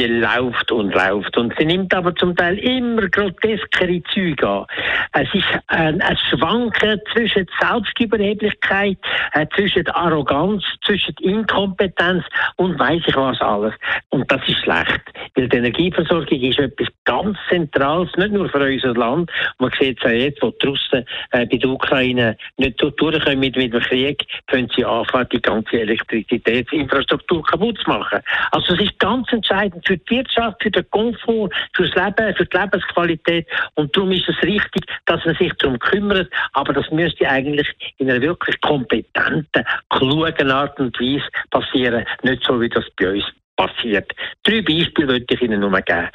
die läuft und läuft. Und sie nimmt aber zum Teil immer groteskere Züge an. Es ist ein, ein Schwanken zwischen Selbstüberheblichkeit, äh, zwischen Arroganz, zwischen Inkompetenz und weiß ich was alles. Und das ist schlecht. Weil die Energieversorgung ist etwas ganz Zentrales, nicht nur für unser Land. Man sieht es ja jetzt, wo die Russen äh, bei der Ukraine nicht durchkommen mit, mit dem Krieg, können sie anfangen, die ganze Elektrizitätsinfrastruktur kaputt zu machen. Also es ist ganz entscheidend, für die Wirtschaft, für den Komfort, fürs Leben, für die Lebensqualität. Und darum ist es richtig, dass man sich darum kümmert. Aber das müsste eigentlich in einer wirklich kompetenten, klugen Art und Weise passieren. Nicht so, wie das bei uns passiert. Drei Beispiele möchte ich Ihnen nur geben.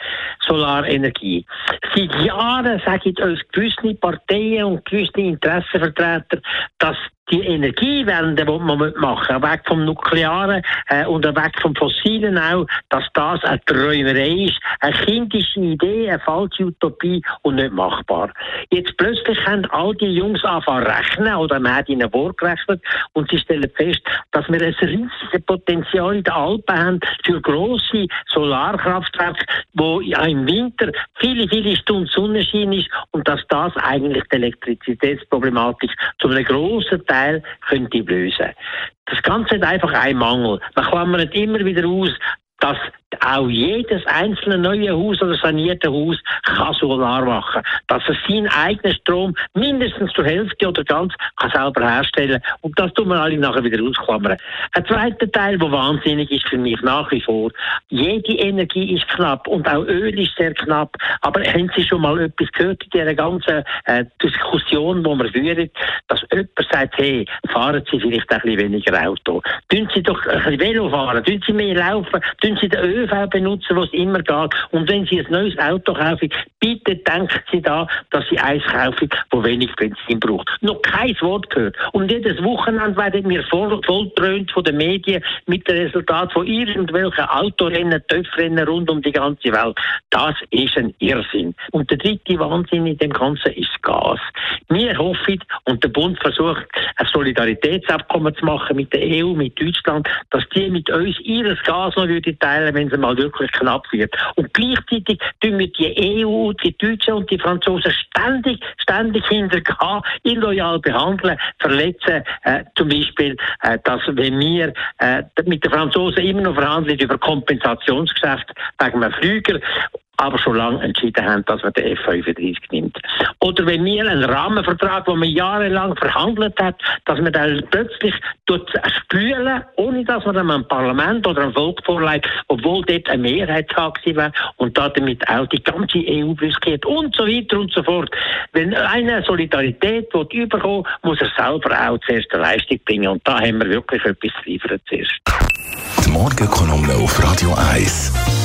Solarenergie. Seit Jahren sagen uns gewisse Parteien und gewisse Interessenvertreter, dass die Energiewende, die man machen weg vom Nuklearen äh, und weg vom Fossilen auch, dass das eine Träumerei ist, eine kindische Idee, eine falsche Utopie und nicht machbar. Jetzt plötzlich haben all die Jungs angefangen rechnen oder man hat ihnen vorgerechnet und sie stellen fest, dass wir ein riesiges Potenzial in den Alpen haben für grosse Solarkraftwerke, wo im Winter viele, viele Stunden Sonnenschein ist und dass das eigentlich die Elektrizitätsproblematik zu einem grossen Teil Teil könnte lösen. Das Ganze hat einfach einen Mangel. Man klammert immer wieder aus, dass auch jedes einzelne neue Haus oder sanierte Haus kann Solar machen. Dass er seinen eigenen Strom mindestens zur Hälfte oder ganz kann selber herstellen und das tun wir alle nachher wieder ausklammern. Ein zweiter Teil, der wahnsinnig ist für mich nach wie vor, jede Energie ist knapp und auch Öl ist sehr knapp, aber haben Sie schon mal etwas gehört in dieser ganzen äh, Diskussion, die wir führen, dass jemand sagt, hey, fahren Sie vielleicht ein bisschen weniger Auto, tun Sie doch ein bisschen Velo fahren, tun Sie mehr laufen, tun Sie den ÖV benutzen, was immer geht. Und wenn Sie ein neues Auto kaufen, bitte denken Sie da, dass Sie eins kaufen, wo wenig Benzin braucht. Noch kein Wort gehört. Und jedes Wochenende werden wir voll, volltrönt von den Medien mit dem Resultat von irgendwelchen Autorennen, Töpfrennen rund um die ganze Welt. Das ist ein Irrsinn. Und der dritte Wahnsinn in dem Ganzen ist Gas. Wir hoffen, und der Bund versucht, ein Solidaritätsabkommen zu machen mit der EU, mit Deutschland, dass die mit uns ihres Gas noch würde teilen, wenn es mal wirklich knapp wird. Und gleichzeitig tun wir die EU, die Deutschen und die Franzosen ständig, ständig hintergehen, illoyal behandeln, verletzen. Äh, zum Beispiel, äh, dass wenn wir äh, mit den Franzosen immer noch verhandeln über Kompensationsgeschäft wegen einem Flüger aber schon lange entschieden haben, dass man den F-35 nimmt. Oder wenn wir einen Rahmenvertrag, den man jahrelang verhandelt hat, dass man dann plötzlich spülen, ohne dass man einem Parlament oder einem Volk vorlegt, obwohl dort eine Mehrheit war und damit auch die ganze EU riskiert und so weiter und so fort. Wenn eine Solidarität überkommen muss er selber auch zuerst eine Leistung bringen und da haben wir wirklich etwas zu liefern zuerst. Die Morgenkolumne auf Radio 1.